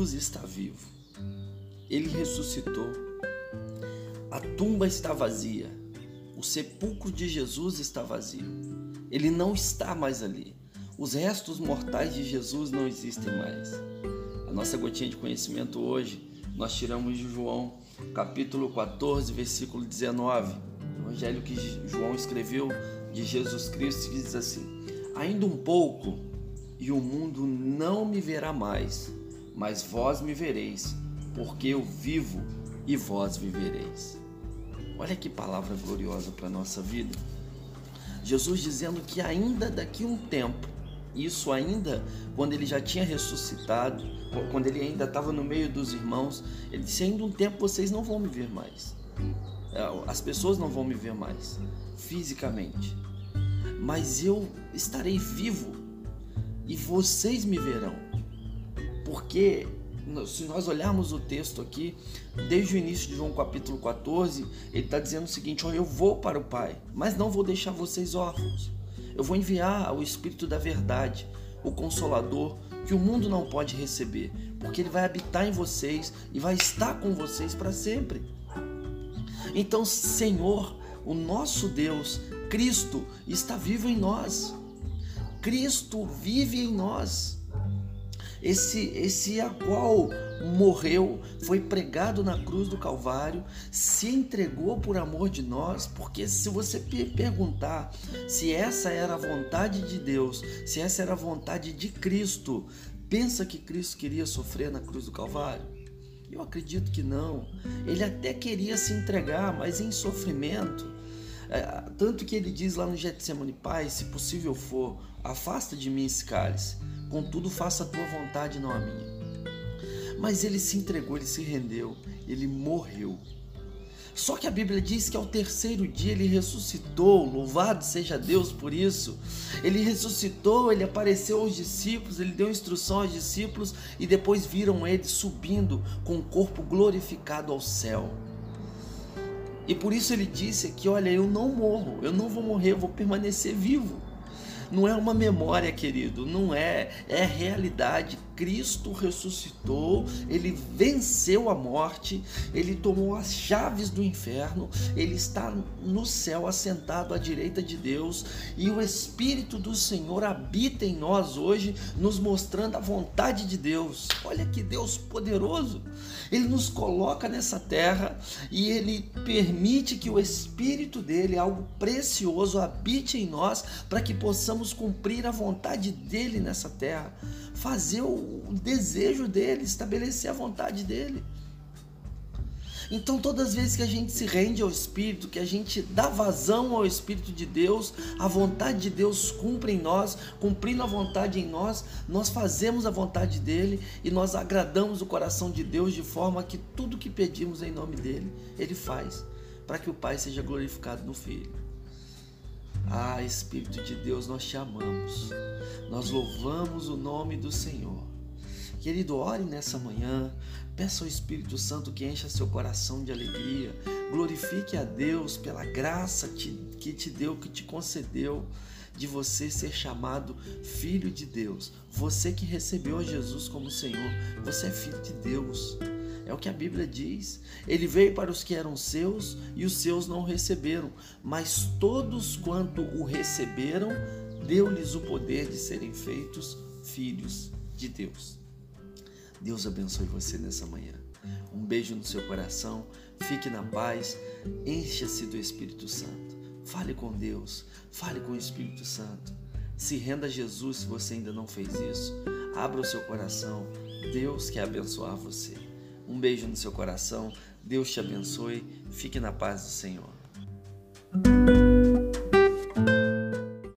Jesus está vivo. Ele ressuscitou. A tumba está vazia. O sepulcro de Jesus está vazio. Ele não está mais ali. Os restos mortais de Jesus não existem mais. A nossa gotinha de conhecimento hoje nós tiramos de João, capítulo 14, versículo 19. O evangelho que João escreveu de Jesus Cristo diz assim: Ainda um pouco e o mundo não me verá mais, mas vós me vereis, porque eu vivo e vós vivereis. Olha que palavra gloriosa para a nossa vida. Jesus dizendo que ainda daqui um tempo, isso ainda quando ele já tinha ressuscitado, quando ele ainda estava no meio dos irmãos, ele disse: ainda um tempo vocês não vão me ver mais. É, as pessoas não vão me ver mais fisicamente, mas eu estarei vivo e vocês me verão. Porque se nós olharmos o texto aqui, desde o início de João capítulo 14, ele está dizendo o seguinte: ó, eu vou para o Pai, mas não vou deixar vocês órfãos. Eu vou enviar o Espírito da Verdade, o Consolador, que o mundo não pode receber, porque ele vai habitar em vocês e vai estar com vocês para sempre. Então, Senhor, o nosso Deus, Cristo, está vivo em nós. Cristo vive em nós esse, esse a qual morreu, foi pregado na cruz do Calvário, se entregou por amor de nós, porque se você perguntar se essa era a vontade de Deus, se essa era a vontade de Cristo, pensa que Cristo queria sofrer na cruz do Calvário? Eu acredito que não. Ele até queria se entregar, mas em sofrimento. É, tanto que ele diz lá no Getsemane, Pai, se possível for, afasta de mim esse cálice contudo faça a tua vontade, não a minha. Mas ele se entregou, ele se rendeu, ele morreu. Só que a Bíblia diz que ao terceiro dia ele ressuscitou, louvado seja Deus por isso. Ele ressuscitou, ele apareceu aos discípulos, ele deu instrução aos discípulos e depois viram ele subindo com o corpo glorificado ao céu. E por isso ele disse aqui: Olha, eu não morro, eu não vou morrer, eu vou permanecer vivo. Não é uma memória, querido, não é, é realidade. Cristo ressuscitou, ele venceu a morte, ele tomou as chaves do inferno, ele está no céu assentado à direita de Deus e o Espírito do Senhor habita em nós hoje, nos mostrando a vontade de Deus. Olha que Deus poderoso! Ele nos coloca nessa terra e ele permite que o Espírito dele, algo precioso, habite em nós para que possamos cumprir a vontade dele nessa terra fazer o desejo dele, estabelecer a vontade dele. Então, todas as vezes que a gente se rende ao Espírito, que a gente dá vazão ao Espírito de Deus, a vontade de Deus cumpre em nós, cumprindo a vontade em nós, nós fazemos a vontade dele e nós agradamos o coração de Deus de forma que tudo que pedimos em nome dele, ele faz, para que o Pai seja glorificado no Filho. Ah, Espírito de Deus, nós te amamos. Nós louvamos o nome do Senhor. Querido, ore nessa manhã. Peça ao Espírito Santo que encha seu coração de alegria. Glorifique a Deus pela graça que te deu, que te concedeu de você ser chamado filho de Deus. Você que recebeu a Jesus como Senhor, você é filho de Deus. É o que a Bíblia diz. Ele veio para os que eram seus e os seus não receberam, mas todos quanto o receberam, deu-lhes o poder de serem feitos filhos de Deus. Deus abençoe você nessa manhã. Um beijo no seu coração, fique na paz, encha-se do Espírito Santo. Fale com Deus, fale com o Espírito Santo. Se renda a Jesus se você ainda não fez isso. Abra o seu coração. Deus quer abençoar você. Um beijo no seu coração. Deus te abençoe. Fique na paz do Senhor.